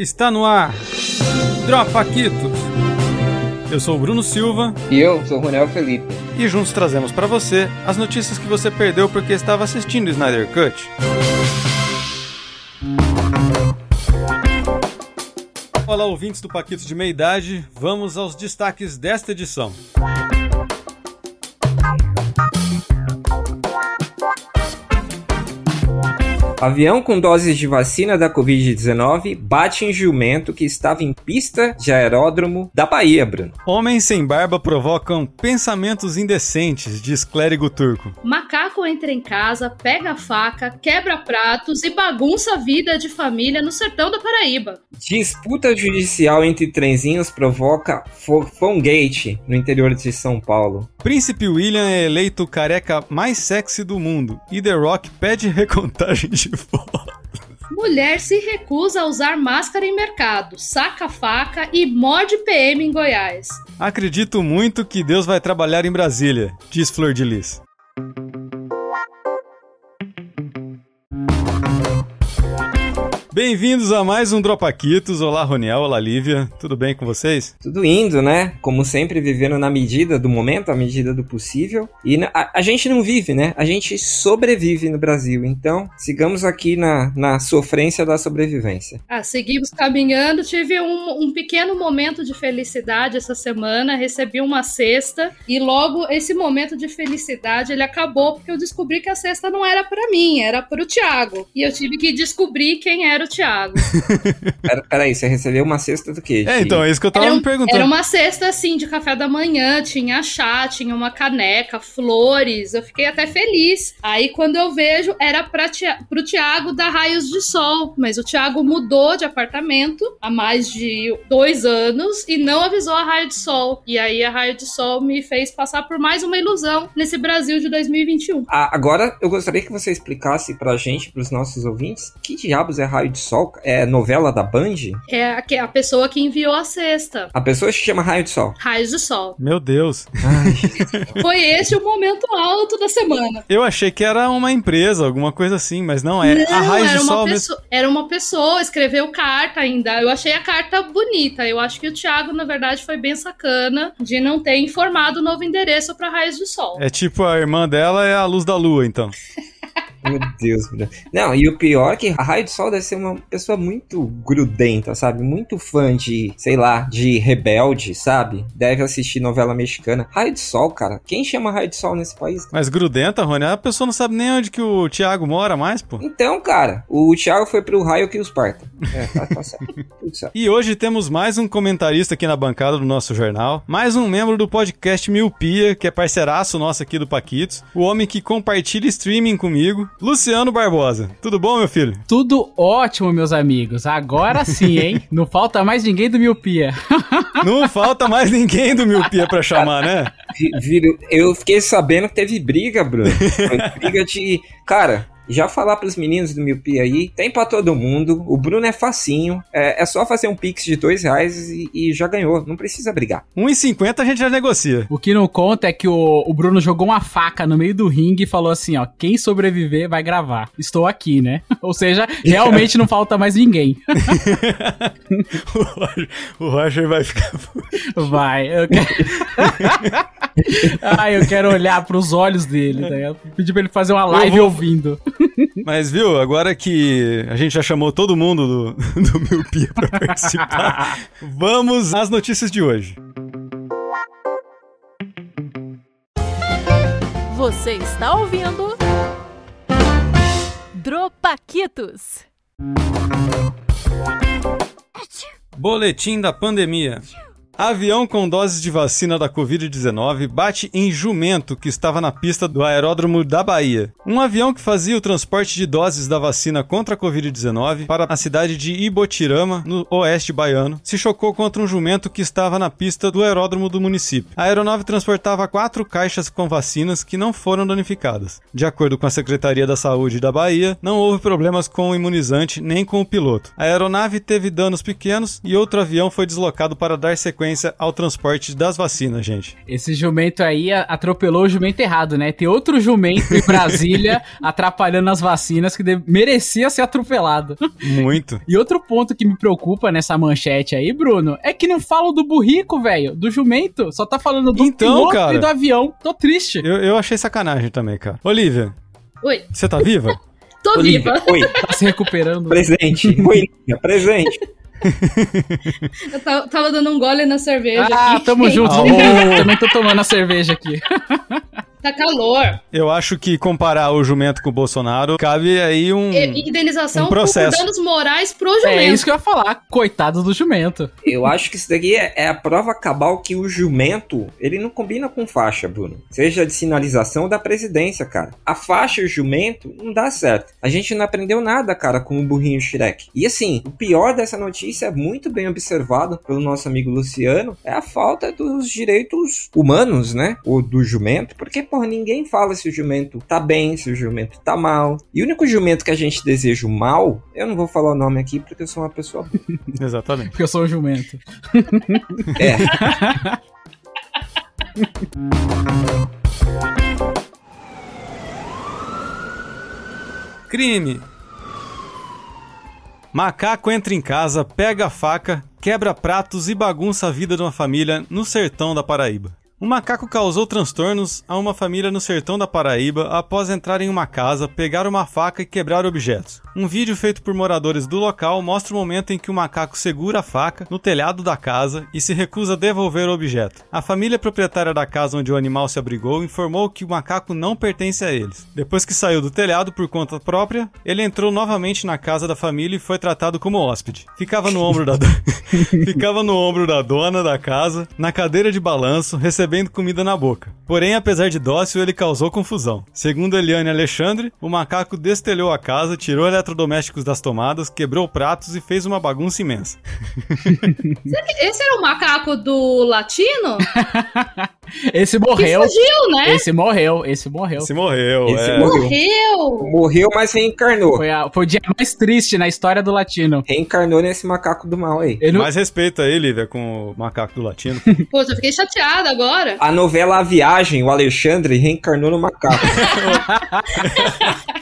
Está no ar. Dropa Quitos. Eu sou o Bruno Silva. E eu sou o Ronel Felipe. E juntos trazemos para você as notícias que você perdeu porque estava assistindo o Snyder Cut. Olá, ouvintes do Paquitos de Meia Idade. Vamos aos destaques desta edição. Avião com doses de vacina da Covid-19 bate em jumento que estava em pista de aeródromo da Bahia, Bruno. Homens sem barba provocam pensamentos indecentes, diz clérigo turco. Macaco entra em casa, pega a faca, quebra pratos e bagunça a vida de família no sertão da Paraíba. Disputa judicial entre trenzinhos provoca Fongate no interior de São Paulo. Príncipe William é eleito o careca mais sexy do mundo e The Rock pede recontagem de Mulher se recusa a usar máscara em mercado, saca faca e morde PM em Goiás. Acredito muito que Deus vai trabalhar em Brasília, diz Flor de Lis. Bem-vindos a mais um Dropaquitos. Olá, Roniel. Olá, Lívia. Tudo bem com vocês? Tudo indo, né? Como sempre, vivendo na medida do momento, à medida do possível. E a, a gente não vive, né? A gente sobrevive no Brasil. Então, sigamos aqui na, na sofrência da sobrevivência. Ah, seguimos caminhando. Tive um, um pequeno momento de felicidade essa semana. Recebi uma cesta. E logo, esse momento de felicidade, ele acabou porque eu descobri que a cesta não era para mim, era para o Thiago. E eu tive que descobrir quem era era o Thiago. Pera, peraí, você recebeu uma cesta do quê? É, então, é isso que eu tava era, me perguntando. Era uma cesta, assim, de café da manhã, tinha chá, tinha uma caneca, flores, eu fiquei até feliz. Aí, quando eu vejo, era pra tia, pro Thiago dar raios de sol, mas o Thiago mudou de apartamento há mais de dois anos e não avisou a raio de sol. E aí, a raio de sol me fez passar por mais uma ilusão nesse Brasil de 2021. Ah, agora, eu gostaria que você explicasse pra gente, pros nossos ouvintes, que diabos é raio de Sol é novela da Band? É a, a pessoa que enviou a cesta. A pessoa se chama Raio de Sol. Raio de Sol. Meu Deus. Foi esse o momento alto da semana. Eu achei que era uma empresa, alguma coisa assim, mas não é. Não, a Raio de Sol pessoa, mesmo. Era uma pessoa, escreveu carta ainda. Eu achei a carta bonita. Eu acho que o Thiago, na verdade, foi bem sacana de não ter informado o novo endereço para Raios de Sol. É tipo a irmã dela é a luz da lua, então. Meu Deus, Bruno. Não, e o pior é que a Raio de Sol deve ser uma pessoa muito grudenta, sabe? Muito fã de, sei lá, de rebelde, sabe? Deve assistir novela mexicana. Raio de Sol, cara. Quem chama Raio de Sol nesse país? Mas grudenta, Rony, a pessoa não sabe nem onde que o Thiago mora mais, pô. Então, cara, o Thiago foi pro raio que os parta. É, tá, tá certo. E hoje temos mais um comentarista aqui na bancada do nosso jornal, mais um membro do podcast Miopia, que é parceiraço nosso aqui do Paquitos, o homem que compartilha streaming comigo, Luciano Barbosa. Tudo bom, meu filho? Tudo ótimo, meus amigos. Agora sim, hein? Não falta mais ninguém do Miopia. Não falta mais ninguém do Miopia pra chamar, né? Eu fiquei sabendo que teve briga, Bruno. Foi briga de. Cara, já falar pros meninos do Miopia aí, tem pra todo mundo, o Bruno é facinho, é, é só fazer um pix de dois reais e, e já ganhou, não precisa brigar. 1,50 a gente já negocia. O que não conta é que o, o Bruno jogou uma faca no meio do ringue e falou assim, ó, quem sobreviver vai gravar. Estou aqui, né? Ou seja, realmente não falta mais ninguém. o, Roger, o Roger vai ficar... Vai, eu quero... Ai, eu quero olhar pros olhos dele, tá? Eu pedi pra ele fazer uma live vou... ouvindo. Mas viu, agora que a gente já chamou todo mundo do, do Miopia pra participar, vamos às notícias de hoje. Você está ouvindo Dropaquitos. Boletim da pandemia. Avião com doses de vacina da Covid-19 bate em jumento que estava na pista do aeródromo da Bahia. Um avião que fazia o transporte de doses da vacina contra a Covid-19 para a cidade de Ibotirama, no oeste baiano, se chocou contra um jumento que estava na pista do aeródromo do município. A aeronave transportava quatro caixas com vacinas que não foram danificadas. De acordo com a Secretaria da Saúde da Bahia, não houve problemas com o imunizante nem com o piloto. A aeronave teve danos pequenos e outro avião foi deslocado para dar sequência ao transporte das vacinas, gente. Esse jumento aí atropelou o jumento errado, né? Tem outro jumento em Brasília atrapalhando as vacinas que merecia ser atropelado. Muito. E outro ponto que me preocupa nessa manchete aí, Bruno, é que não falam do burrico, velho, do jumento. Só tá falando do Então, piloto cara. e do avião. Tô triste. Eu, eu achei sacanagem também, cara. Olivia, Oi, você tá viva? tô Olivia, viva. Oi, Tá se recuperando. presente. Oi, presente. Eu ta- tava dando um gole na cerveja Ah, aqui. tamo junto. Aô. Também tô tomando a cerveja aqui. Tá calor. Eu acho que comparar o jumento com o Bolsonaro cabe aí um. E- Indenização um processo. por danos morais pro jumento. É isso que eu ia falar. Coitado do jumento. Eu acho que isso daqui é, é a prova cabal que o jumento, ele não combina com faixa, Bruno. Seja de sinalização ou da presidência, cara. A faixa e o jumento não dá certo. A gente não aprendeu nada, cara, com o burrinho Shrek. E assim, o pior dessa notícia é muito bem observado pelo nosso amigo Luciano, é a falta dos direitos humanos, né? Ou do jumento, porque, porra, ninguém fala se o jumento tá bem, se o jumento tá mal. E o único jumento que a gente deseja o mal, eu não vou falar o nome aqui porque eu sou uma pessoa Exatamente. Porque eu sou um jumento. É, Crime. Macaco entra em casa, pega a faca, quebra pratos e bagunça a vida de uma família no sertão da Paraíba. Um macaco causou transtornos a uma família no sertão da Paraíba após entrar em uma casa, pegar uma faca e quebrar objetos. Um vídeo feito por moradores do local mostra o momento em que o macaco segura a faca no telhado da casa e se recusa a devolver o objeto. A família proprietária da casa onde o animal se abrigou informou que o macaco não pertence a eles. Depois que saiu do telhado por conta própria, ele entrou novamente na casa da família e foi tratado como hóspede. Ficava no ombro da do- ficava no ombro da dona da casa, na cadeira de balanço, recebendo comida na boca. Porém, apesar de dócil, ele causou confusão. Segundo Eliane Alexandre, o macaco destelhou a casa, tirou eletrodomésticos das tomadas, quebrou pratos e fez uma bagunça imensa. Esse era o macaco do latino? Esse Que morreu. fugiu, né? Esse morreu. Esse morreu. Se morreu, Esse é. morreu. Morreu. morreu, mas reencarnou. Foi, a- foi o dia mais triste na história do latino. Reencarnou nesse macaco do mal aí. Não- Mais respeito aí, Lívia, com o macaco do latino. Pô, eu fiquei chateada agora. A novela A Viagem, o Alexandre reencarnou no macaco.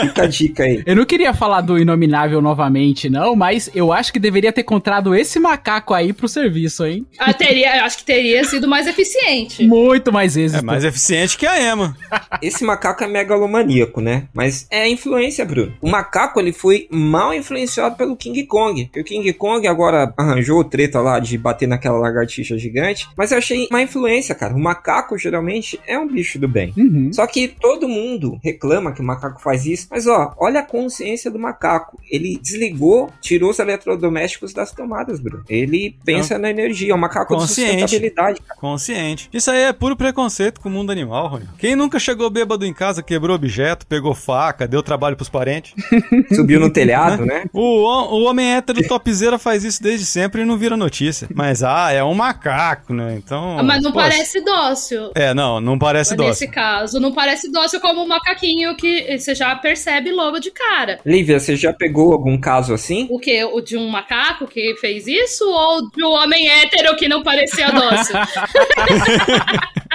Fica a dica aí. Eu não queria falar do Inominável novamente, não, mas eu acho que deveria ter contratado esse macaco aí pro serviço, hein? Ah, teria, acho que teria sido mais eficiente. Muito mais êxito. É mais eficiente que a Emma. Esse macaco é megalomaníaco, né? Mas é influência, Bruno. O macaco, ele foi mal influenciado pelo King Kong. Porque o King Kong agora arranjou treta lá de bater naquela lagartixa gigante. Mas eu achei má influência, cara. O macaco, geralmente, é um bicho do bem. Uhum. Só que todo mundo reclama que o macaco faz isso. Mas ó, olha a consciência do macaco. Ele desligou, tirou os eletrodomésticos das tomadas, Bruno. Ele pensa na energia. É um macaco Consciente. de sustentabilidade. Consciente. Isso aí é puro preconceito com o mundo animal, Rony. Quem nunca chegou bêbado em casa, quebrou objeto, pegou faca, deu trabalho pros parentes? Subiu no telhado, né? O, o homem hétero topzera faz isso desde sempre e não vira notícia. Mas, ah, é um macaco, né? Então. Ah, Mas não poxa. parece dócil. É, não, não parece Nesse dócil. caso, não parece dócil como um macaquinho que você já percebe logo de cara. Lívia, você já pegou algum caso assim? O que? O de um macaco que fez isso ou de um homem hétero que não parecia dócil?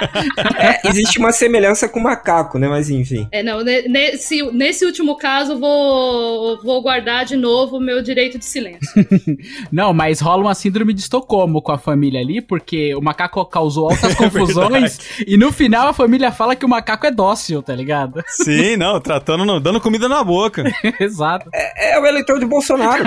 É, existe uma semelhança com o macaco, né? Mas enfim. É, não, ne- nesse, nesse último caso, vou, vou guardar de novo o meu direito de silêncio. Não, mas rola uma síndrome de Estocolmo com a família ali, porque o macaco causou É altas confusões e no final a família fala que o macaco é dócil, tá ligado? Sim, não, tratando, não, dando comida na boca. Exato. É, é o eleitor de Bolsonaro.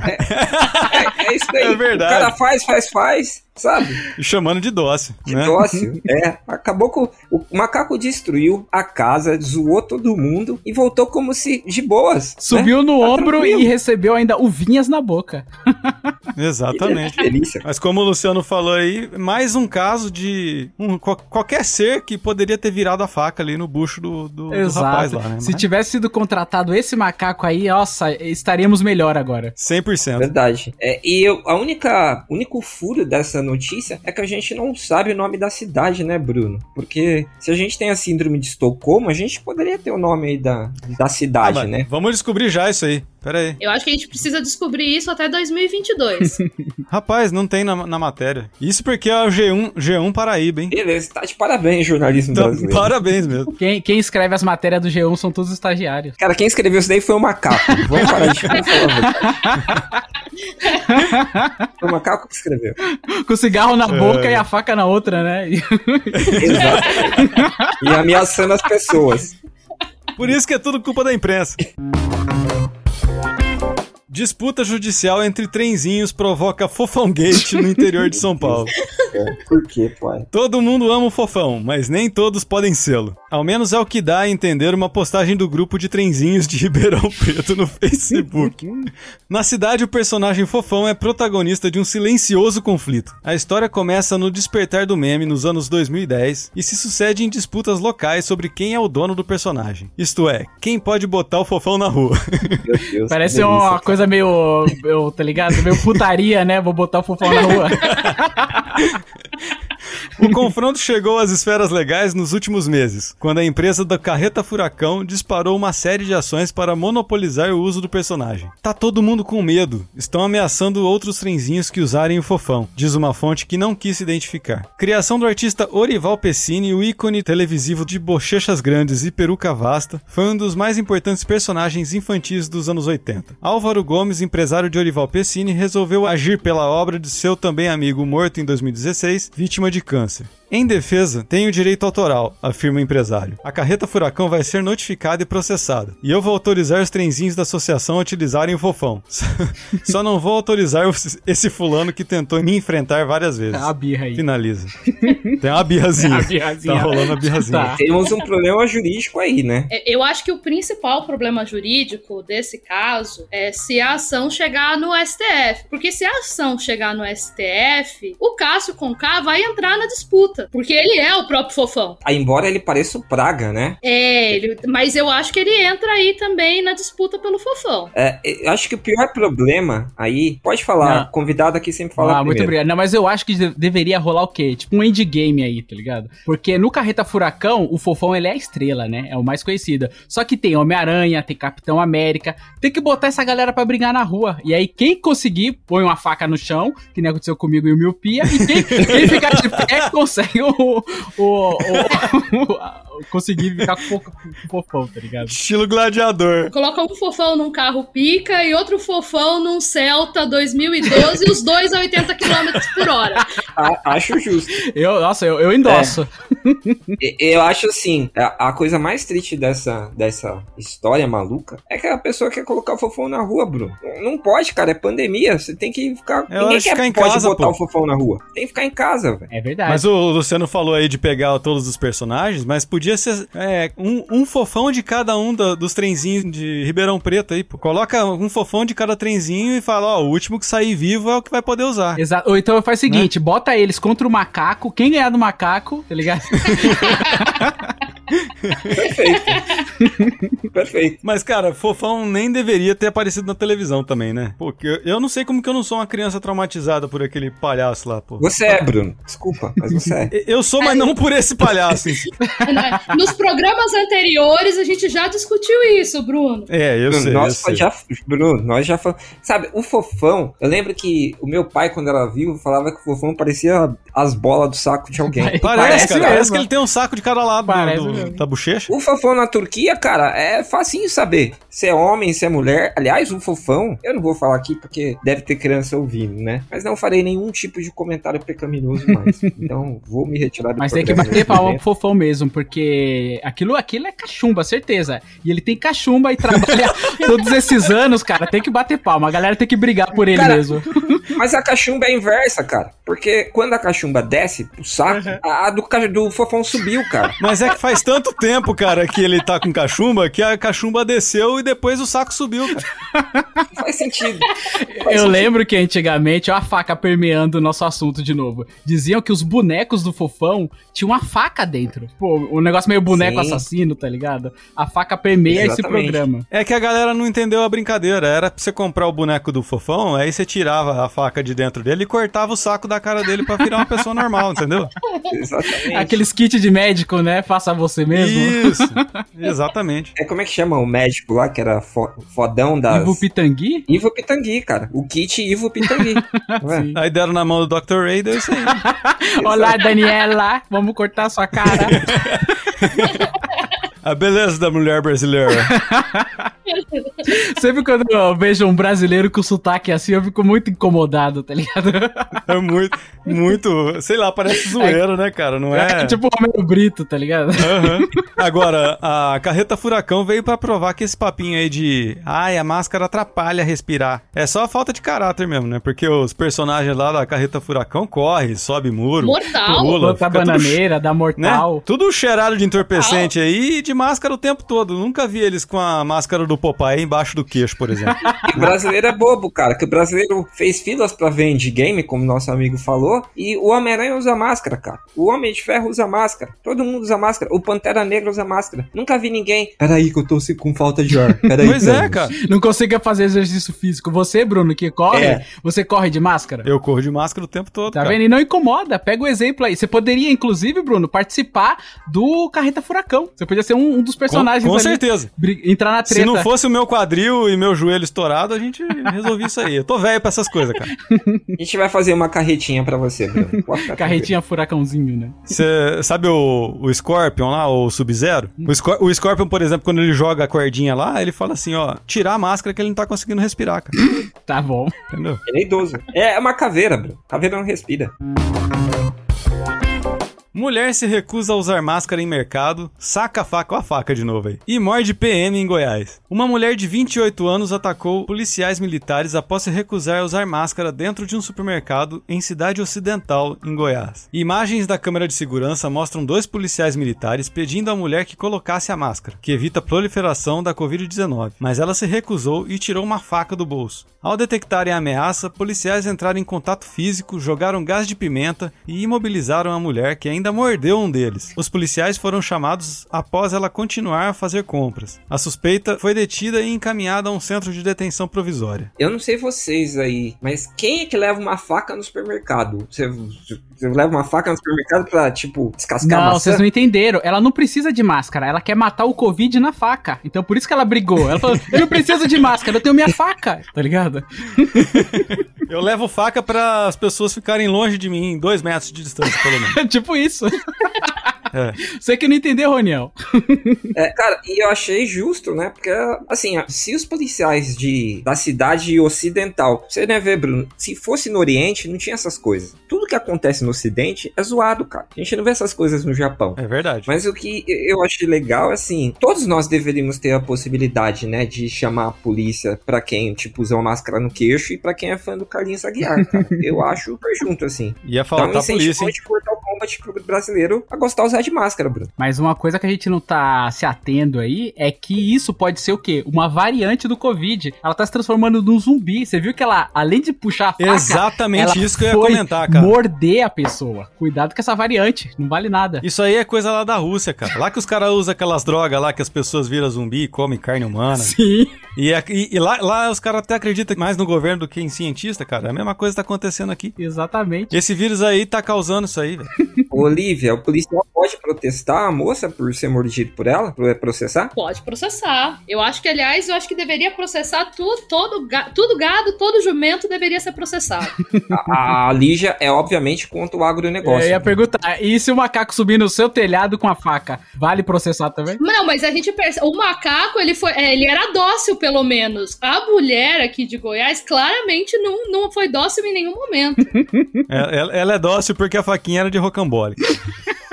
É, é- é isso daí. É verdade. O cara faz, faz, faz, sabe? E chamando de dócil, Que né? dócil. É, acabou com. O macaco destruiu a casa, zoou todo mundo e voltou como se de boas. né? Subiu no Tá ombro tranquilo. e recebeu ainda uvinhas na boca. Exatamente. Delícia. Mas como o Luciano falou aí, mais um caso de um, qual- qualquer ser que poderia ter virado a faca ali no bucho do, do, do rapaz lá, né? Se Mas tivesse sido contratado esse macaco aí, nossa, estaríamos melhor agora. 100%. Verdade. É, e eu, a única único furo dessa notícia é que a gente não sabe o nome da cidade, né, Bruno? Porque se a gente tem a síndrome de Estocolmo, a gente poderia ter o nome aí da, da Ah, cidade, mas né? Vamos descobrir já isso aí. Pera aí. Eu acho que a gente precisa descobrir isso até 2022. Rapaz, não tem na, na matéria. Isso porque é o G1, G1 Paraíba, hein? Beleza, tá de parabéns, jornalismo Então, brasileiro. parabéns mesmo. Quem, quem escreve as matérias do G1 são todos estagiários. Cara, quem escreveu isso daí foi o macaco. Vamos parar de falar. Foi o macaco que escreveu. Com o cigarro na É. boca e a faca na outra, né? Exato. E ameaçando as pessoas. Por isso que é tudo culpa da imprensa. Disputa judicial entre trenzinhos provoca fofão gate no interior de São Paulo. Por quê, pai? Todo mundo ama o fofão, mas nem todos podem sê-lo. Ao menos é o que dá a entender uma postagem do grupo de trenzinhos de Ribeirão Preto no Facebook. Na cidade, o personagem fofão é protagonista de um silencioso conflito. A história começa no despertar do meme nos anos 2010 e se sucede em disputas locais sobre quem é o dono do personagem. Isto é, quem pode botar o fofão na rua. Meu Deus. Parece uma cara. Coisa meio, meio, tá ligado? Meio putaria, né? Vou botar o fofão na rua. O confronto chegou às esferas legais nos últimos meses, quando a empresa da Carreta Furacão disparou uma série de ações para monopolizar o uso do personagem. Tá todo mundo com medo, estão ameaçando outros trenzinhos que usarem o fofão, diz uma fonte que não quis se identificar. Criação do artista Orival Pessini, o ícone televisivo de bochechas grandes e peruca vasta, foi um dos mais importantes personagens infantis dos anos 80. Álvaro Gomes, empresário de Orival Pessini, resolveu agir pela obra de seu também amigo morto em 2016, vítima de câncer. Merci. Em defesa, tenho direito autoral, afirma o empresário. A carreta furacão vai ser notificada e processada. E eu vou autorizar os trenzinhos da associação a utilizarem o fofão. Só não vou autorizar esse fulano que tentou me enfrentar várias vezes. A birra aí. Finaliza. Tem uma birrazinha. A birrazinha. Tá rolando a birrazinha. Tá. Temos um problema jurídico aí, né? É, Eu acho que o principal problema jurídico desse caso é se a ação chegar no STF. Porque se a ação chegar no STF, o Cássio Conká vai entrar na disputa. Porque ele é o próprio fofão. Ah, embora ele pareça o Praga, né? É, ele- mas eu acho que ele entra aí também na disputa pelo fofão. É, eu acho que o pior problema aí. Pode falar, Não. convidado aqui sempre fala Ah, muito obrigado. Não, mas eu acho que de- deveria rolar o quê? Tipo um endgame aí, tá ligado? Porque no Carreta Furacão, o Fofão ele é a estrela, né? É o mais conhecido. Só que tem Homem-Aranha, tem Capitão América. Tem que botar essa galera pra brigar na rua. E aí, quem conseguir, põe uma faca no chão, que nem aconteceu comigo em Miopia. E quem, quem ficar de pé, consegue o. o, o- o- conseguir ficar com o com o Fofão, tá ligado? Estilo gladiador. Coloca um fofão num carro pica e outro fofão num Celta 2012 e os dois a 80 km por hora. A- acho justo. Eu, nossa, eu, eu endosso. E- Eu acho assim, a, a coisa mais triste dessa, dessa história maluca é que a pessoa quer colocar o fofão na rua, Bruno. Não pode, cara, é pandemia. Você tem que ficar. É hora de quer, ficar em pode casa, botar pô. o fofão na rua. Tem que ficar em casa, velho. É verdade. Mas o Luciano falou aí de pegar todos os personagens, mas podia ser é, um, um fofão de cada um dos trenzinhos de Ribeirão Preto aí, pô. Coloca um fofão de cada trenzinho e fala, ó, o último que sair vivo é o que vai poder usar. Exato. Ou então faz o seguinte, bota eles contra o macaco, quem ganhar do macaco, tá ligado? Perfeito. Perfeito. Mas, cara, fofão nem deveria ter aparecido na televisão também, né? Porque eu não sei como que eu não sou uma criança traumatizada por aquele palhaço lá, pô. Você é, Bruno. Desculpa, mas você é. Eu sou, mas não por esse palhaço. Nos programas anteriores a gente já discutiu isso, Bruno. É, eu Bruno, sei, eu nós sei. já, Bruno, nós já falamos. Sabe, o fofão, eu lembro que o meu pai, quando era vivo, falava que o fofão parecia as bolas do saco de alguém. Parece, Parece cara. Parece que ele tem um saco de cada lado do- Parece do- da bochecha. O fofão na Turquia, cara, é facinho saber se é homem, se é mulher. Aliás, o fofão, eu não vou falar aqui porque deve ter criança ouvindo, né? Mas não farei nenhum tipo de comentário pecaminoso mais. Então, vou me retirar do Mas tem que bater palma pro fofão mesmo, porque aquilo, aquilo é cachumba, certeza. E ele tem cachumba e trabalha todos esses anos, cara. Tem que bater palma. A galera tem que brigar por ele Cara, mesmo. Mas a cachumba é inversa, cara. Porque quando a cachumba desce pro saco, a a do, do fofão subiu, cara. Mas é que faz tanto tempo, cara, que ele tá com cachumba, que a cachumba desceu e depois o saco subiu, cara. Não faz sentido. Eu lembro que antigamente, ó a faca permeando o nosso assunto de novo. Diziam que os bonecos do fofão tinham uma faca dentro. Pô, o negócio meio boneco Sim. assassino, tá ligado? A faca permeia esse Exatamente. programa. É que a galera não entendeu a brincadeira. Era pra você comprar o boneco do fofão, aí você tirava a faca de dentro dele e cortava o saco da, a cara dele pra virar uma pessoa normal, entendeu? Exatamente. Aqueles kits de médico, né? Faça você mesmo. Isso, exatamente. É como é que chama o médico lá, que era fo- fodão das... Ivo Pitangui? Ivo Pitangui, cara. O kit Ivo Pitangui. Sim. Aí deram na mão do Dr. Ray, deu isso aí. Olá, Daniela. Vamos cortar sua cara. A beleza da mulher brasileira. Sempre quando eu vejo um brasileiro com sotaque assim, eu fico muito incomodado, tá ligado? É muito, muito, sei lá, parece zoeiro, né, cara? Não é? É tipo o Romero Brito, tá ligado? Aham. Agora, a carreta furacão veio pra provar que esse papinho aí de ai, a máscara atrapalha respirar. É só a falta de caráter mesmo, né? Porque os personagens lá da carreta furacão correm, sobe muro, Mortal. pula, fica tudo bananeira, dá né? mortal. Tudo cheirado de entorpecente aí e de máscara o tempo todo. Nunca vi eles com a máscara do Popeye embaixo do queixo, por exemplo. E o brasileiro é bobo, cara. Que o brasileiro fez filas pra ver game, como nosso amigo falou. E o Homem-Aranha usa máscara, cara. O Homem de Ferro usa máscara. Todo mundo usa máscara. O Pantera Negra usa máscara. Nunca vi ninguém. Peraí, que eu tô se- com falta de ar. Peraí, pois é, cara. Não consiga fazer exercício físico. Você, Bruno, que corre, É. você corre de máscara? Eu corro de máscara o tempo todo, Tá cara. vendo? E não incomoda. Pega o exemplo aí. Você poderia, inclusive, Bruno, participar do Carreta Furacão. Você podia ser um, um dos Com, personagens com ali. certeza. Entrar na Se treta. não fosse o meu quadril e meu joelho estourado, a gente resolvia isso aí. Eu tô velho pra essas coisas, cara. A gente vai fazer uma carretinha pra você, Bruno. Carretinha furacãozinho, né? Você sabe o, o Scorpion lá, o Sub-Zero? O, Scor- o Scorpion, por exemplo, quando ele joga a cordinha lá, ele fala assim, ó, tirar a máscara que ele não tá conseguindo respirar, cara. Tá bom. Entendeu? Ele é idoso. É uma caveira, Bruno. Caveira não respira. Mulher se recusa a usar máscara em mercado, saca a faca, ó a faca de novo aí, e morde PM em Goiás. Uma mulher de 28 anos atacou policiais militares após se recusar a usar máscara dentro de um supermercado em cidade ocidental, em Goiás. Imagens da câmera de segurança mostram dois policiais militares pedindo à mulher que colocasse a máscara, que evita a proliferação da Covid-19, mas ela se recusou e tirou uma faca do bolso. Ao detectarem a ameaça, policiais entraram em contato físico, jogaram gás de pimenta e imobilizaram a mulher que ainda mordeu um deles. Os policiais foram chamados após ela continuar a fazer compras. A suspeita foi detida e encaminhada a um centro de detenção provisória. Eu não sei vocês aí, mas quem é que leva uma faca no supermercado? Você, você leva uma faca no supermercado pra, tipo, descascar Não, maçã? vocês não entenderam. Ela não precisa de máscara. Ela quer matar o Covid na faca. Então por isso que ela brigou. Ela falou: Eu não preciso de máscara, eu tenho minha faca. Tá ligado? Eu levo faca para as pessoas ficarem longe de mim, dois metros de distância, pelo menos. tipo isso. É. Você que não entendeu, Roniel. É, cara, e eu achei justo, né? Porque, assim, se os policiais de, da cidade ocidental, você né, ver, Bruno, se fosse no Oriente, não tinha essas coisas. Tudo que acontece no Ocidente é zoado, cara. A gente não vê essas coisas no Japão. É verdade. Mas o que eu achei legal, assim, todos nós deveríamos ter a possibilidade, né, de chamar a polícia pra quem, tipo, usa uma máscara no queixo e pra quem é fã do Carlinhos Aguiar, cara. Eu acho super junto, assim. Ia Dá um faltar a incentivo polícia, hein? de Mortal Kombat pro brasileiro a gostar de usar de máscara, Bruno. Mas uma coisa que a gente não tá se atendo aí é que isso pode ser o quê? Uma variante do Covid. Ela tá se transformando num zumbi. Você viu que ela, além de puxar a faca, Exatamente ela isso que eu ia comentar, cara. morder a pessoa. Cuidado com essa variante, não vale nada. Isso aí é coisa lá da Rússia, cara. Lá que os caras usam aquelas drogas lá que as pessoas viram zumbi e comem carne humana. Sim. E, é- e- e lá, lá os caras até acreditam mais no governo do que em cientista, cara. A mesma coisa tá acontecendo aqui. Exatamente. Esse vírus aí tá causando isso aí, velho. Olivia, o policial pode protestar a moça por ser mordido por ela? Por processar? Pode processar. Eu acho que, aliás, eu acho que deveria processar tudo, todo, ga- tudo gado, todo jumento deveria ser processado. A, a Lígia é obviamente contra o agronegócio. Eu ia perguntar, e se o macaco subir no seu telhado com a faca, vale processar também? Não, mas a gente percebe. O macaco, ele foi. é, ele era dócil, pelo menos. A mulher aqui de Goiás claramente não, não foi dócil em nenhum momento. É- Ela, ela é dócil porque a faquinha era de rocambole.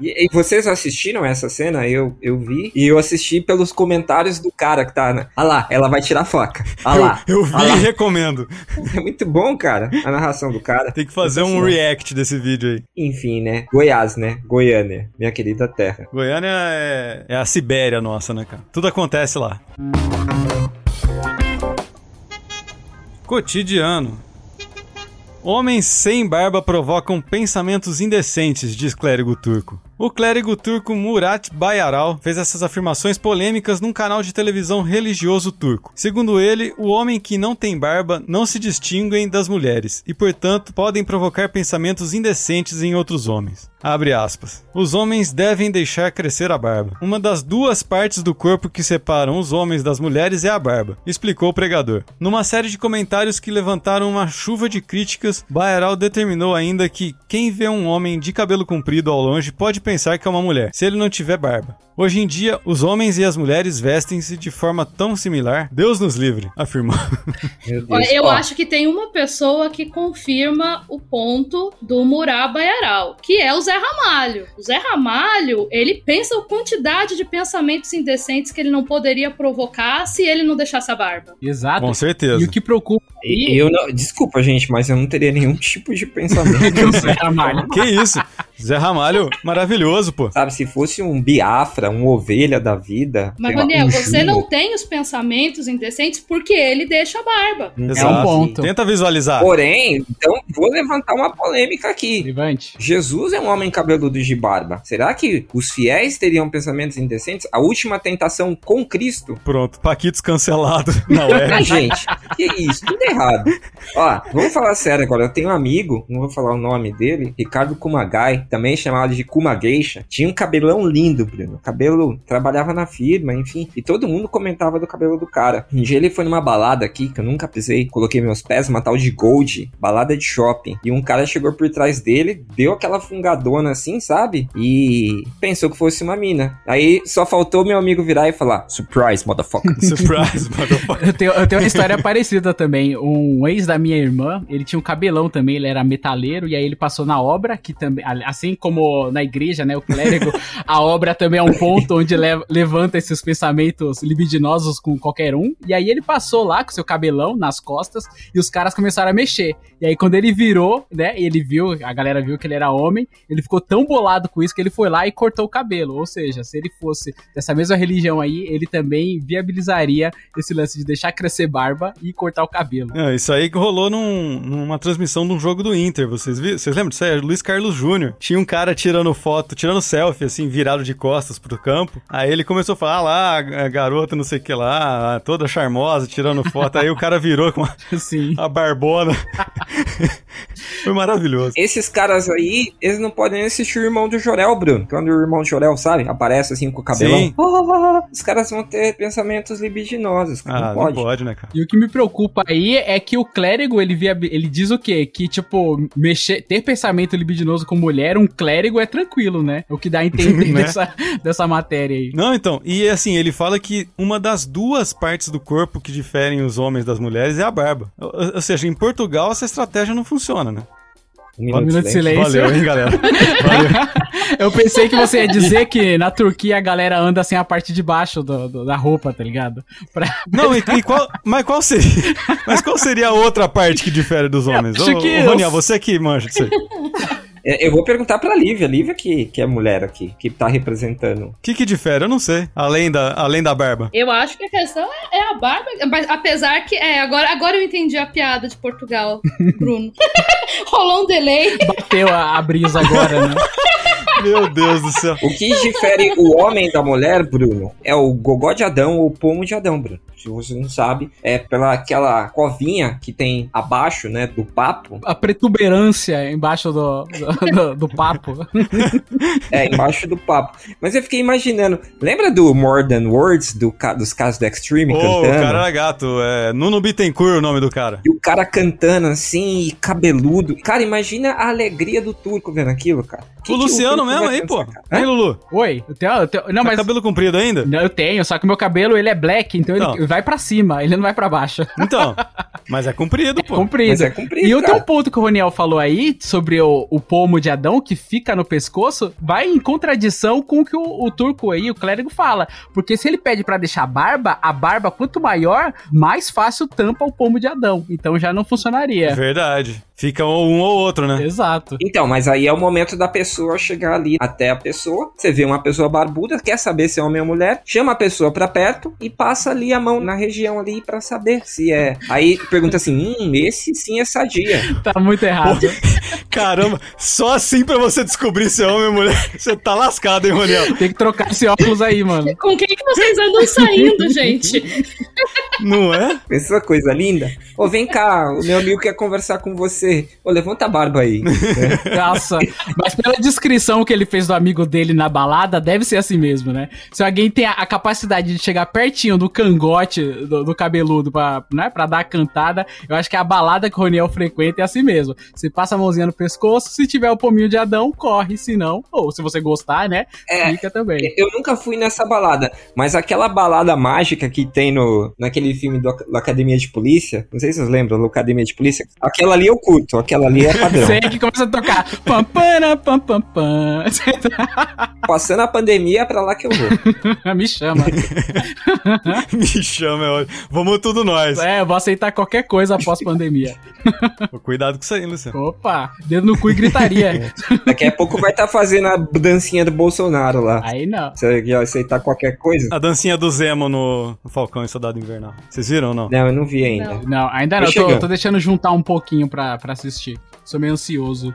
E, e vocês assistiram essa cena? Eu, eu vi. E eu assisti pelos comentários do cara que tá. Né? Ah lá, ela vai tirar a faca. Ah lá. Eu, eu vi ah lá. e recomendo. É muito bom, cara, a narração do cara. Tem que fazer um Sensacional. react desse vídeo aí. Enfim, né? Goiás, né? Goiânia, minha querida terra. Goiânia é, é a Sibéria nossa, né, cara? Tudo acontece lá. Cotidiano. Homens sem barba provocam pensamentos indecentes, diz clérigo turco. O clérigo turco Murat Bayaral fez essas afirmações polêmicas num canal de televisão religioso turco. Segundo ele, o homem que não tem barba não se distinguem das mulheres e, portanto, podem provocar pensamentos indecentes em outros homens. Abre aspas. Os homens devem deixar crescer a barba. Uma das duas partes do corpo que separam os homens das mulheres é a barba, explicou o pregador. Numa série de comentários que levantaram uma chuva de críticas, Baeral determinou ainda que quem vê um homem de cabelo comprido ao longe pode pensar que é uma mulher, se ele não tiver barba. Hoje em dia, os homens e as mulheres vestem-se de forma tão similar. Deus nos livre, afirmou. Meu Deus. Olha, eu Ó, acho que tem uma pessoa que confirma o ponto do Murá Bayaral, que é o Zé Ramalho. O Zé Ramalho, ele pensa a quantidade de pensamentos indecentes que ele não poderia provocar se ele não deixasse a barba. Exato. Com certeza. E o que preocupa Eu não, desculpa, gente, mas eu não teria nenhum tipo de pensamento. Ramalho. Que isso? Zé Ramalho, maravilhoso, pô. Sabe, se fosse um Biafra, um ovelha da vida. Mas, Daniel, um você não tem os pensamentos indecentes porque ele deixa a barba. Exato. ponto. Tenta visualizar. Porém, então vou levantar uma polêmica aqui. Levante. Jesus é um homem cabeludo de barba. Será que os fiéis teriam pensamentos indecentes? A última tentação com Cristo? Pronto, Paquitos cancelado na web. Ah, gente, que isso? Tudo errado. Ó, vamos falar sério agora. Eu tenho um amigo, não vou falar o nome dele, Ricardo Kumagai, também chamado de Kumageisha. Tinha um cabelão lindo, Bruno. Cabelo, trabalhava na firma, enfim. E todo mundo comentava do cabelo do cara. Um dia ele foi numa balada aqui, que eu nunca pisei. Coloquei meus pés, uma tal de Gold, balada de shopping. E um cara chegou por trás dele, deu aquela fungadona assim, sabe? E pensou que fosse uma mina. Aí só faltou meu amigo virar e falar: Surprise, motherfucker. Surprise, motherfucker. Eu tenho, eu tenho uma história parecida também. Um ex da minha irmã, ele tinha um cabelão também, ele era metaleiro, e aí ele passou na obra, que também, assim como na igreja, né, o clérigo, a obra também é um ponto onde leva- levanta esses pensamentos libidinosos com qualquer um. E aí ele passou lá com seu cabelão nas costas, e os caras começaram a mexer. E aí quando ele virou, né, ele viu, a galera viu que ele era homem, ele ficou tão bolado com isso que ele foi lá e cortou o cabelo. Ou seja, se ele fosse dessa mesma religião aí, ele também viabilizaria esse lance de deixar crescer barba e cortar o cabelo. É, isso aí que rolou num- numa transmissão de um jogo do Inter, vocês? Vocês lembram disso aí? Luiz Carlos Júnior. Tinha um cara tirando foto, tirando selfie, assim, virado de costas pro campo. Aí ele começou a falar, ah lá, a garota não sei o que lá, toda charmosa, tirando foto. Aí o cara virou com a, Sim. a barbona. Foi maravilhoso. Esses caras aí, eles não podem nem assistir o irmão do Jorel, Bruno. Quando o irmão do Jorel, sabe, aparece assim com o cabelão. Sim. Os caras vão ter pensamentos libidinosos. Ah, não não pode. pode, né, cara? E o que me preocupa aí é que o clérigo, ele, via, ele diz o quê? Que, tipo, mexer, ter pensamento libidinoso com mulher, um clérigo é tranquilo, né? O que dá a entender Né? dessa, dessa matéria aí. Não, então, e assim, ele fala que uma das duas partes do corpo que diferem os homens das mulheres é a barba. Ou, ou seja, em Portugal essa estratégia não funciona, né? Um Um minuto de silêncio. Valeu, hein, galera? Valeu. Eu pensei que você ia dizer que na Turquia a galera anda sem a parte de baixo do- do- da roupa, tá ligado? Pra- Não, e, e qual, mas qual seria? Mas qual seria a outra parte que difere dos homens? acho Ô, que ô, eu- Roniel, você que manja disso aí. É, Eu vou perguntar pra Lívia, Lívia que, que é mulher aqui, que tá representando. O que que difere? Eu não sei. Além da, além da barba. Eu acho que a questão é, é a barba, mas apesar que. É, agora, agora eu entendi a piada de Portugal, Bruno. Rolou um delay. Bateu a, a brisa agora, né? Meu Deus do céu. O que difere o homem da mulher, Bruno, é o gogó de Adão ou o pomo de Adão, Bruno. Se você não sabe, é pela aquela covinha que tem abaixo, né, do papo. A protuberância embaixo do, do, do- do papo. É, embaixo do papo. Mas eu fiquei imaginando, lembra do More Than Words, do, dos casos do Extreme Ô, o cantando? cara era gato. É Nuno Bittencourt o nome do cara. E o cara cantando assim, e cabeludo. Cara, imagina a alegria do turco vendo aquilo, cara. Que o que Luciano turco mesmo aí, pô. Hã? Lulu? Oi, eu tenho, eu tenho- não, Tá mas cabelo comprido ainda? Não, eu tenho, só que o meu cabelo ele é black, então, Então. ele vai pra cima, ele não vai pra baixo. Então. Mas é comprido, pô. Comprido. Mas é comprido, E eu tenho um ponto que o Roniel falou aí sobre o, o pomo de Adão que fica no pescoço, vai em contradição com o que o, o turco aí, o clérigo, fala. Porque se ele pede pra deixar barba, a barba, quanto maior, mais fácil tampa o pomo de Adão. Então já não funcionaria. Verdade. Fica um ou outro, né? Exato. Então, mas aí é o momento da pessoa chegar ali até a pessoa. Você vê uma pessoa barbuda, quer saber se é homem ou mulher, chama a pessoa pra perto e passa ali a mão na região ali pra saber se é. Aí pergunta assim: hum, esse sim é sadia. Tá muito errado. Caramba, só assim pra você descobrir se é homem ou mulher, você tá lascado, hein, Roniel? Tem que trocar esse óculos aí, mano. Com quem que vocês andam saindo, gente? Não é? Pensa coisa linda. Ô, vem cá, o meu amigo quer conversar com você. Ô, levanta a barba aí. Nossa, mas pela descrição que ele fez do amigo dele na balada, deve ser assim mesmo, né? Se alguém tem a, a capacidade de chegar pertinho do cangote do, do cabeludo pra, né, pra dar a cantada, eu acho que a balada que o Roniel frequenta é assim mesmo. Você passa a mãozinha no pescoço, se tiver o pominho de Adão, corre, se não, ou se você gostar, né, É, fica também. Eu nunca fui nessa balada, mas aquela balada mágica que tem no, naquele filme do, da Academia de Polícia, não sei se vocês lembram da Academia de Polícia, aquela ali eu curto, aquela ali é padrão. Você que começa a tocar pam, pam, pam, pam, pam. Passando a pandemia é pra lá que eu vou. Me chama. Me chama, é ótimo. Vamos tudo nós. É, eu vou aceitar qualquer coisa após pandemia. Cuidado com isso aí, Luciano. Opa, dedo no cu e gritaria. Daqui a pouco vai estar fazendo a dancinha do Bolsonaro lá. Aí não. Você quer aceitar qualquer coisa? A dancinha do Zemo no, no Falcão e Soldado Invernal. Vocês viram ou não? Não, eu não vi ainda. Não. Não, ainda não. Eu tô, tô deixando juntar um pouquinho pra, pra assistir. Sou meio ansioso.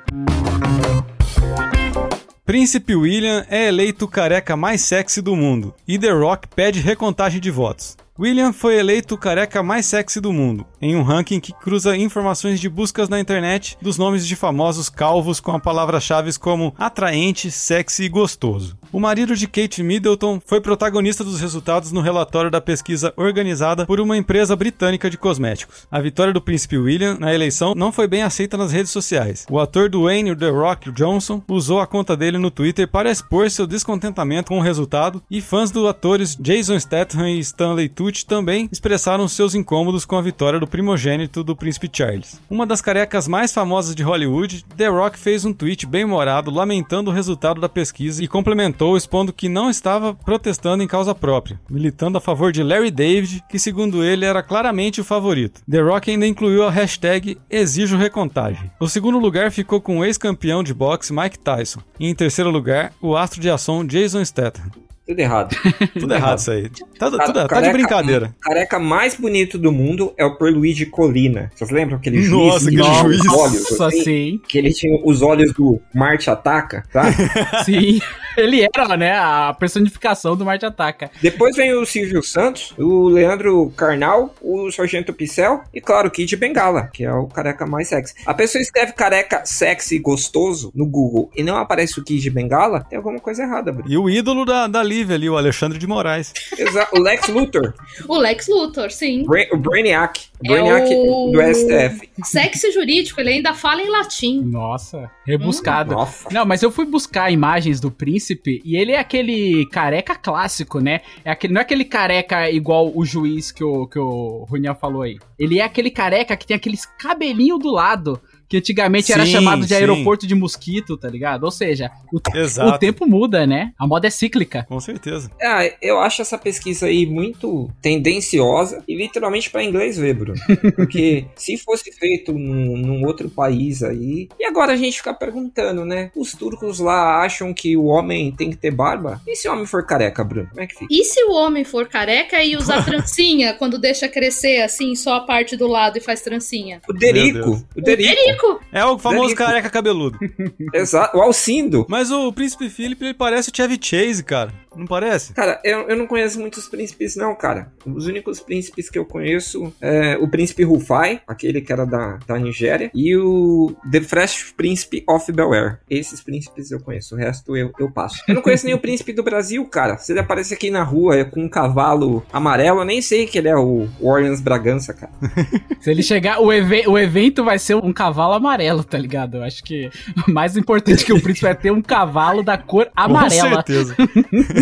Príncipe William é eleito careca mais sexy do mundo e The Rock pede recontagem de votos. William foi eleito careca mais sexy do mundo, em um ranking que cruza informações de buscas na internet dos nomes de famosos calvos com a palavra-chave como atraente, sexy e gostoso. O marido de Kate Middleton foi protagonista dos resultados no relatório da pesquisa organizada por uma empresa britânica de cosméticos. A vitória do príncipe William na eleição não foi bem aceita nas redes sociais. O ator Dwayne The Rock Johnson usou a conta dele no Twitter para expor seu descontentamento com o resultado e fãs do atores Jason Statham e Stanley Tucci também expressaram seus incômodos com a vitória do primogênito do príncipe Charles. Uma das carecas mais famosas de Hollywood, The Rock fez um tweet bem humorado lamentando o resultado da pesquisa e complementou expondo que não estava protestando em causa própria, militando a favor de Larry David, que segundo ele era claramente o favorito. The Rock ainda incluiu a hashtag Exijo Recontagem. O segundo lugar ficou com o ex-campeão de boxe Mike Tyson. E em terceiro lugar, o astro de ação Jason Statham. Tudo errado. Tudo errado isso aí. Tá, tudo- Cara, tá de careca- brincadeira. O careca mais bonito do mundo é o Perluigi Colina. Vocês lembram aquele juiz? Nossa, aquele que tinha juiz. os olhos, Nossa, assim? sim. Que ele tinha os olhos do Marte Ataca, tá? Sim. Ele era, né, a personificação do Marte Ataca. Depois vem o Silvio Santos, o Leandro Carnal, o Sargento Pincel e, claro, o Kid Bengala, que é o careca mais sexy. A pessoa escreve careca sexy e gostoso no Google e não aparece o Kid Bengala, tem alguma coisa errada, Bruno. E o ídolo da, da Lívia ali, o Alexandre de Moraes. Exa o Lex Luthor, O Lex Luthor, sim. Bra o Brainiac, o É Brainiac o- do STF. Sexy jurídico, ele ainda fala em latim. Nossa, rebuscado. Nossa. Não, mas eu fui buscar imagens do príncipe e ele é aquele careca clássico, né? É aquele, não é aquele careca igual o juiz que o, que o Runiel falou aí. Ele é aquele careca que tem aqueles cabelinho do lado. Que antigamente era Sim, chamado de sim. aeroporto de mosquito, tá ligado? Ou seja, o, o tempo muda, né? A moda é cíclica. Com certeza. Ah, eu acho essa pesquisa aí muito tendenciosa e literalmente pra inglês ver, Bruno. Porque se fosse feito num, num outro país aí. E agora a gente fica perguntando, né? Os turcos lá acham que o homem tem que ter barba? E se o homem for careca, Bruno? Como é que fica? E se o homem for careca e usar trancinha quando deixa crescer assim, só a parte do lado e faz trancinha? O Derico. O Derico. É o famoso Delico. careca cabeludo. Exato. O Alcindo. Mas o príncipe Philip, ele parece o Chevy Chase, cara. Não parece? Cara, eu, eu não conheço muitos príncipes, não, cara. Os únicos príncipes que eu conheço é o príncipe Rufai, aquele que era da, da Nigéria, e o The Fresh Príncipe of Bel-Air. Esses príncipes eu conheço, o resto eu, eu passo. Eu não conheço nem o príncipe do Brasil, cara. Se ele aparece aqui na rua com um cavalo amarelo, eu nem sei que ele é o Orleans Bragança, cara. Se ele chegar, o, eve- o evento vai ser um cavalo amarelo, tá ligado? Eu acho que o mais importante que o príncipe é ter um cavalo da cor amarela. Com certeza.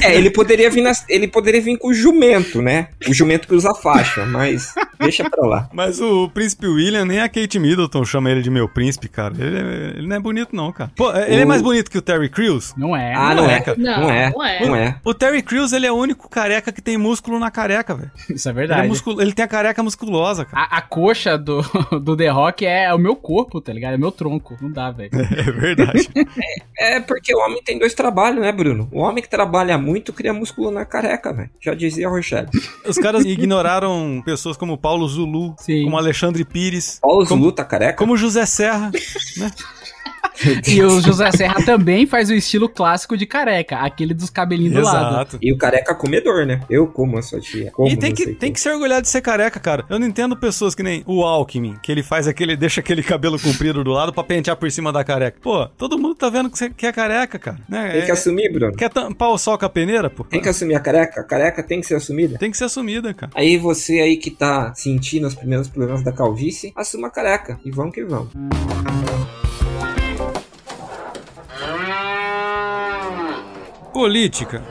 É, ele poderia vir nas- ele poderia vir com o jumento, né? O jumento que usa faixa, mas deixa pra lá. Mas o príncipe William, nem a Kate Middleton chama ele de meu príncipe, cara. Ele, é- ele não é bonito, não, cara. Pô, ele é O- mais bonito que o Terry Crews? Não é. Ah, não não é, é, cara. não, Não, é, não é. não é. O Terry Crews, ele é o único careca que tem músculo na careca, velho. Isso é Ele, é verdade. muscul- ele tem a careca musculosa, cara. A, a coxa do, do The Rock é o meu corpo, tá ligado? É meu tronco. Não dá, velho. É verdade. É porque o homem tem dois trabalhos, né, Bruno? O homem que trabalha muito cria músculo na careca, velho. Já dizia a Rochelle. Os caras ignoraram pessoas como Paulo Zulu, Sim. como Alexandre Pires, Paulo como, Zulu tá careca? como José Serra, né? E o José Serra também faz o estilo clássico de careca, aquele dos cabelinhos do lado. Exato. E o careca comedor, né? Eu como a sua tia. Como E tem que, tem que se orgulhar de ser careca, cara. Eu não entendo pessoas que nem o Alckmin, que ele faz aquele, deixa aquele cabelo comprido do lado pra pentear por cima da careca. Pô, todo mundo tá vendo que você que é careca, cara. Né? Tem que É- assumir, Bruno. Quer tampar o sol com a peneira, pô? Tem que assumir a careca. A careca tem que ser assumida. Tem que ser assumida, cara. Aí você aí que tá sentindo os primeiros problemas da calvície, assuma a careca. E vamos que vamos. Política.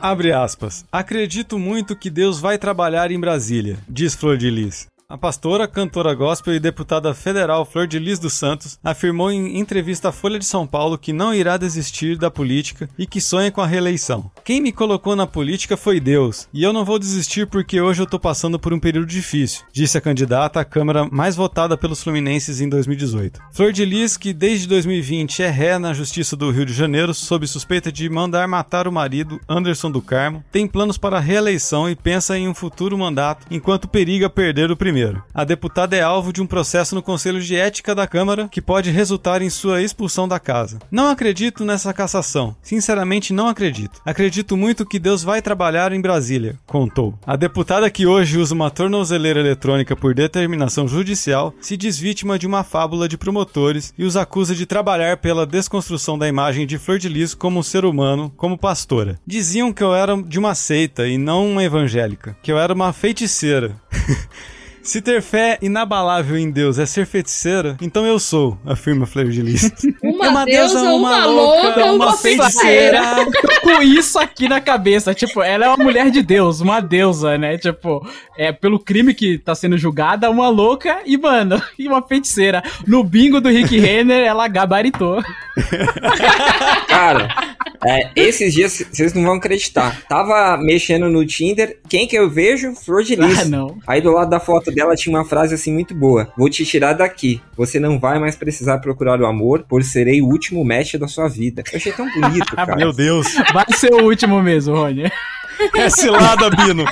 Abre aspas. Acredito muito que Deus vai trabalhar em Brasília, diz Flor de Lis. A pastora, cantora gospel e deputada federal Flor de Lis dos Santos afirmou em entrevista à Folha de São Paulo que não irá desistir da política e que sonha com a reeleição. Quem me colocou na política foi Deus, e eu não vou desistir porque hoje eu tô passando por um período difícil, disse a candidata à Câmara mais votada pelos fluminenses em 2018. Flor de Lis, que desde 2020 é ré na Justiça do Rio de Janeiro sob suspeita de mandar matar o marido Anderson do Carmo, tem planos para a reeleição e pensa em um futuro mandato enquanto periga perder o primeiro. A deputada é alvo de um processo no Conselho de Ética da Câmara que pode resultar em sua expulsão da casa. Não acredito nessa cassação. Sinceramente, não acredito. Acredito muito que Deus vai trabalhar em Brasília, contou. A deputada que hoje usa uma tornozeleira eletrônica por determinação judicial se diz vítima de uma fábula de promotores e os acusa de trabalhar pela desconstrução da imagem de Flor de Lis como ser humano, como pastora. Diziam que eu era de uma seita e não uma evangélica, que eu era uma feiticeira. Se ter fé inabalável em Deus é ser feiticeira, então eu sou, afirma Fleur de Lis. Uma, deusa, uma, louca, uma, feiticeira. Tô com isso aqui na cabeça. Tipo, ela é uma mulher de Deus, uma deusa, né? Tipo, é pelo crime que tá sendo julgada, uma louca e, mano, e uma feiticeira. No bingo do Rick Renner, ela gabaritou. Cara, é, esses dias vocês não vão acreditar. Tava mexendo no Tinder, quem que eu vejo? Flor de Lis. Ah, não. Aí do lado da foto dela tinha uma frase assim muito boa. Vou te tirar daqui. Você não vai mais precisar procurar o amor, por serei o último match da sua vida. Eu achei tão bonito, cara. Meu Deus, Vai ser o último mesmo, Rony. É cilada, Bino.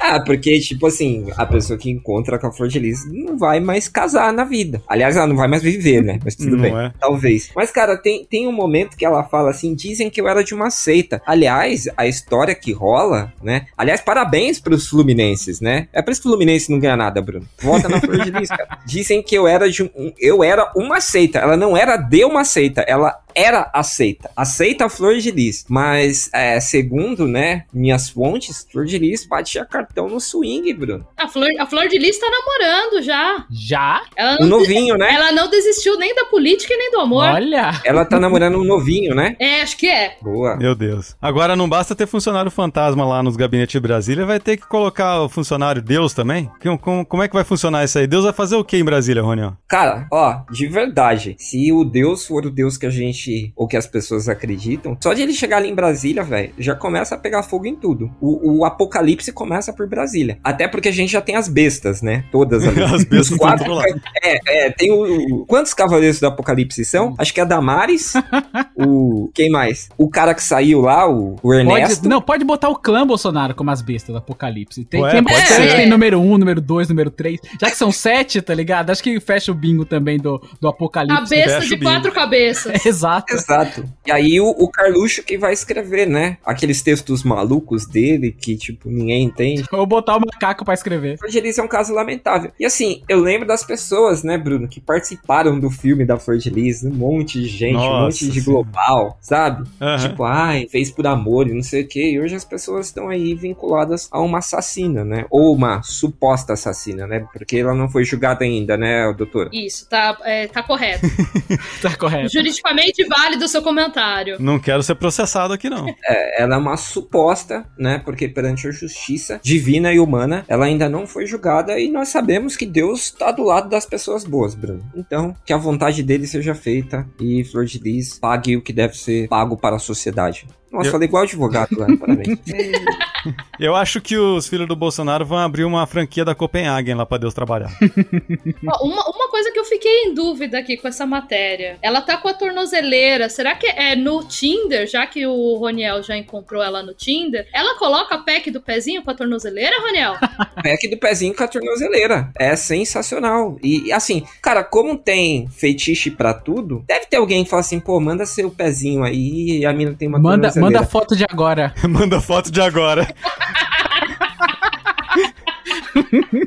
Ah, porque, tipo assim, a pessoa que encontra com a Flor de Lis não vai mais casar na vida. Aliás, ela não vai mais viver, né? Mas tudo Não bem. é. Talvez. Mas, cara, tem, tem um momento que ela fala assim: dizem que eu era de uma seita. Aliás, a história que rola, né? Aliás, parabéns pros Fluminenses, né? É por isso que o Fluminense não ganha nada, Bruno. Vota na Flor de Lis, cara. Dizem que eu era de um. Eu era uma seita. Ela não era de uma seita. Ela era aceita. Aceita a Flor de Lis. Mas, é, segundo, né, minhas fontes, Flor de Lis batia cartão no swing, Bruno. A Flor, a Flor de Lis tá namorando já. Já? Ela Um não, novinho, né? ela não desistiu nem da política e nem do amor. Olha. Ela tá namorando um novinho, né? É, acho que é. Boa. Meu Deus. Agora não basta ter funcionário fantasma lá nos gabinetes de Brasília, vai ter que colocar o funcionário Deus também? Como, como é que vai funcionar isso aí? Deus vai fazer o que em Brasília, Ronião? Cara, ó, de verdade, se o Deus for o Deus que a gente, ou que as pessoas acreditam, só de ele chegar ali em Brasília, velho, já começa a pegar fogo em tudo. O, o apocalipse começa por Brasília. Até porque a gente já tem as bestas, né? Todas ali. As bestas Os quatro, lá. é, é, tem o, o- Quantos cavaleiros do apocalipse são? Acho que é a Damares, o... Quem mais? O cara que saiu lá, o, o Ernesto. Pode, não, pode botar o clã Bolsonaro como as bestas do apocalipse. Tem, Ué, tem ser. tem número 1, número 2, número 3. Já que são sete, tá ligado? Acho que fecha o bingo também do, do A apocalipse. besta fecha de o quatro cabeças. Exato. Exato. E aí o, o Carluxo que vai escrever, né? Aqueles textos malucos dele que, tipo, ninguém entende. Vou botar o macaco pra escrever. Flor de Lis é um caso lamentável. E assim, eu lembro das pessoas, né, Bruno, que participaram do filme da Flor de Lis, um monte de gente, um Nossa monte de Senhora. global, sabe? Aham. Tipo, ai, fez por amor e não sei o quê. E hoje as pessoas estão aí vinculadas a uma assassina, né? Ou uma suposta assassina, né? Porque ela não foi julgada ainda, né, doutora? Isso, tá, é, tá correto. Tá correto. Juridicamente válido o seu comentário. Não quero ser processado aqui, não. É, ela é uma suposta, né? Porque perante a justiça divina e humana, ela ainda não foi julgada e nós sabemos que Deus tá do lado das pessoas boas, Bruno. Então, que a vontade dele seja feita e Flor de Lis pague o que deve ser pago para a sociedade. Nossa, Eu- falei igual advogado lá, parabéns. Eu acho que os filhos do Bolsonaro vão abrir uma franquia da Copenhagen lá pra Deus trabalhar. Ó, uma, uma coisa que eu fiquei em dúvida aqui com essa matéria. Ela tá com a tornozeleira. Será que é no Tinder, já que o Roniel já encontrou ela no Tinder? Ela coloca a pack do pezinho com a tornozeleira, Roniel? Pack do pezinho com a tornozeleira. É sensacional. E assim, cara, como tem feitiço pra tudo, deve ter alguém que fala assim, pô, manda seu pezinho aí e a mina tem uma Manda, tornozeleira. Manda foto de agora. Manda foto de agora.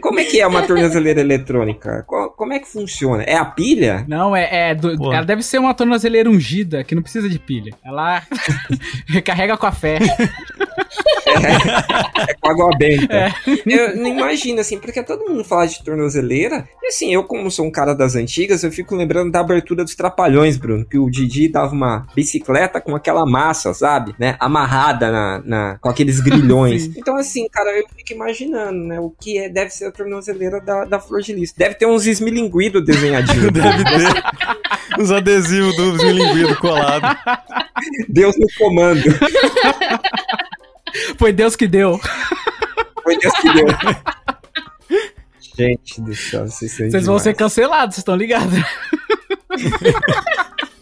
Como é que é uma tornozeleira eletrônica? Co- Como é que funciona? É a pilha? Não, é. é do- ela deve ser uma tornozeleira ungida, que não precisa de pilha. Ela recarrega com a fé. É com água benta. Eu não imagino, assim, porque todo mundo fala de tornozeleira. E assim, eu, como sou um cara das antigas, eu fico lembrando da abertura dos Trapalhões, Bruno. Que o Didi dava uma bicicleta com aquela massa, sabe? Né? Amarrada na, na- com aqueles grilhões. Sim. então, assim, cara, eu fico imaginando, né? O que é, deve ser a tornozeleira da, da Flor de Lis. Deve ter uns esmilinguidos desenhadinhos. Deve ter uns adesivos do esmilinguido colado. Deus no comando. Foi Deus que deu. Foi Deus que deu. Gente do céu, vocês Vocês vão ser cancelados, vocês estão ligados?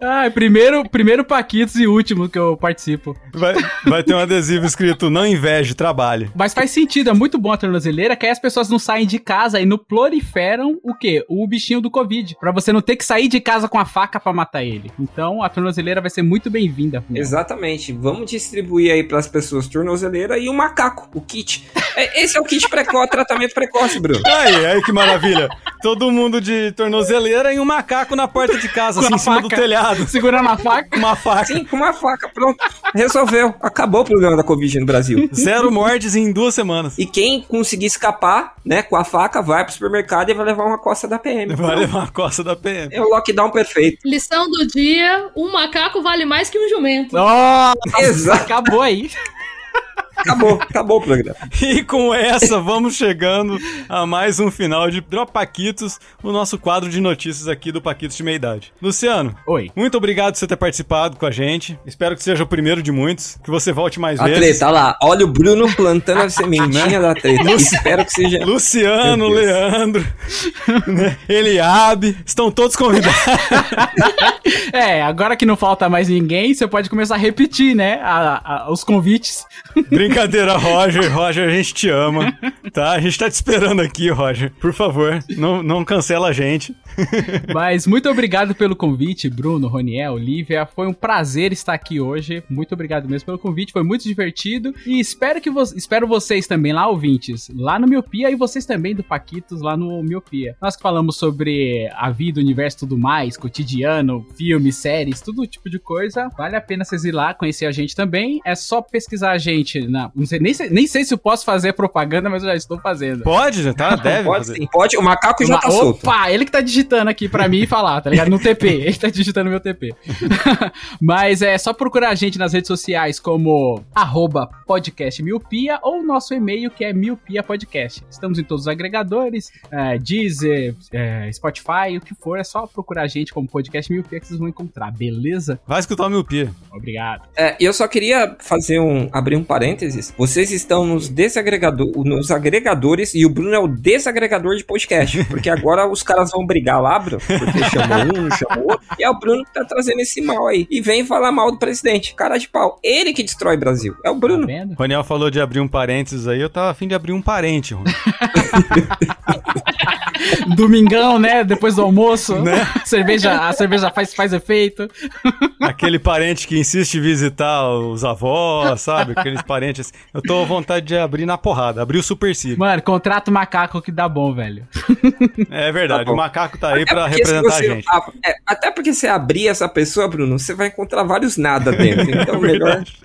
Ai, primeiro, primeiro Paquitos e último que eu participo. Vai, vai ter um adesivo escrito não inveje, trabalhe. Mas faz sentido, é muito bom a tornozeleira, que aí as pessoas não saem de casa e não proliferam o quê? O bichinho do Covid. Pra você não ter que sair de casa com a faca pra matar ele. Então a tornozeleira vai ser muito bem-vinda. Exatamente. Vamos distribuir aí pras pessoas tornozeleira e o macaco, o kit. É, Esse é o kit precoce, tratamento precoce, Bruno. Aí, aí que maravilha. Todo mundo de tornozeleira e um macaco na porta de casa, assim, em cima do. Telhado. Segurando a faca. Uma faca. Sim, com uma faca, pronto. Resolveu. Acabou o problema da Covid no Brasil. Zero mortes em duas semanas. E quem conseguir escapar, né, com a faca, vai pro supermercado e vai levar uma costa da PM. Vai levar uma costa da PM. É o lockdown perfeito. Lição do dia: um macaco vale mais que um jumento. Nossa, Exato. acabou aí. Acabou, acabou o programa. E com essa, vamos chegando a mais um final de Drop Paquitos, o nosso quadro de notícias aqui do Paquitos de Meia Idade. Luciano, Oi. muito obrigado por você ter participado com a gente. Espero que seja o primeiro de muitos, que você volte mais A vezes. treta, olha lá. Olha o Bruno plantando a sementinha da treta. Espero que seja. Luciano. Leandro, né, Eliabe, estão todos convidados. É, agora que não falta mais ninguém, você pode começar a repetir, né? a- a- os convites. Brincadeira, Roger. Roger, a gente te ama, tá? A gente tá te esperando aqui, Roger. Por favor, não, não cancela a gente. Mas muito obrigado pelo convite, Bruno, Roniel, Lívia. Foi um prazer estar aqui hoje. Muito obrigado mesmo pelo convite, foi muito divertido. E espero que vo espero vocês também lá, ouvintes, lá no Miopia e vocês também do Paquitos lá no Miopia. Nós que falamos sobre a vida, o universo tudo mais, cotidiano, filmes, séries, todo tipo de coisa. Vale a pena vocês ir lá conhecer a gente também. É só pesquisar a gente na. Não sei, nem, sei, nem sei se eu posso fazer propaganda, mas eu já estou fazendo. Pode, tá? Deve Pode fazer. sim, pode. O macaco já Uma- tá solto. Opa, ele que tá digitando aqui pra mim falar, tá ligado? No TP. Ele tá digitando meu TP. Mas é só procurar a gente nas redes sociais como arroba podcast miopia ou nosso e-mail que é miopia podcast. Estamos em todos os agregadores, é, Deezer, é, Spotify, o que for, é só procurar a gente como podcast miopia que vocês vão encontrar, beleza? Vai escutar o miopia. Obrigado. É, eu só queria fazer um. abrir um parênteses. Vocês estão nos desagregador, nos agregadores e o Bruno é o desagregador de podcast. Porque agora os caras vão brigar lá, Bruno, porque chamou um, chamou outro. E é o Bruno que tá trazendo esse mal aí. E vem falar mal do presidente. Cara de pau. Ele que destrói o Brasil. É o Tá Bruno. vendo? Roniel falou de abrir um parênteses aí, eu tava afim de abrir um parente, Rony. Domingão, né? Depois do almoço. Né? cerveja, a cerveja faz, faz efeito. Aquele parente que insiste em visitar os avós, sabe? Aqueles parentes. Eu tô à vontade de abrir na porrada, abrir o super cílio. Mano, contrata o macaco que dá bom, velho. É verdade, Tá o macaco tá aí pra É porque se representar a você- gente. ah, é, até porque você abrir essa pessoa, Bruno, você vai encontrar vários nada dentro. Então, melhor. Verdade.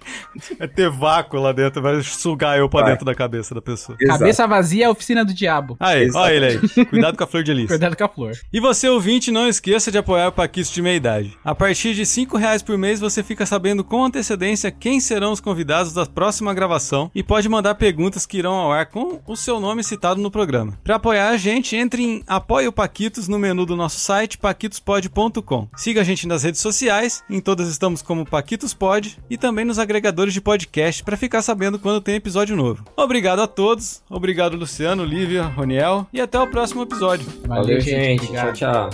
É ter vácuo lá dentro, vai sugar eu pra Vai. dentro da cabeça da pessoa. Exato. Cabeça vazia é a oficina do diabo. Aí, Exato. olha ele aí. Cuidado Cuidado com a flor de lis. Cuidado com a flor. E você, ouvinte, não esqueça de apoiar o Paquito de Meia Idade. A partir de R$ reais por mês, você fica sabendo com antecedência quem serão os convidados da próxima gravação e pode mandar perguntas que irão ao ar com o seu nome citado no programa. Para apoiar a gente, entre em Apoie o Paquitos no menu do nosso site paquitospod.com. Siga a gente nas redes sociais, em todas estamos como Paquitos Pod e também nos agregadores de podcast para ficar sabendo quando tem episódio novo. Obrigado a todos, obrigado Luciano, Lívia, Roniel e até o próximo episódio episódio. Valeu, Valeu gente. Tchau, tchau.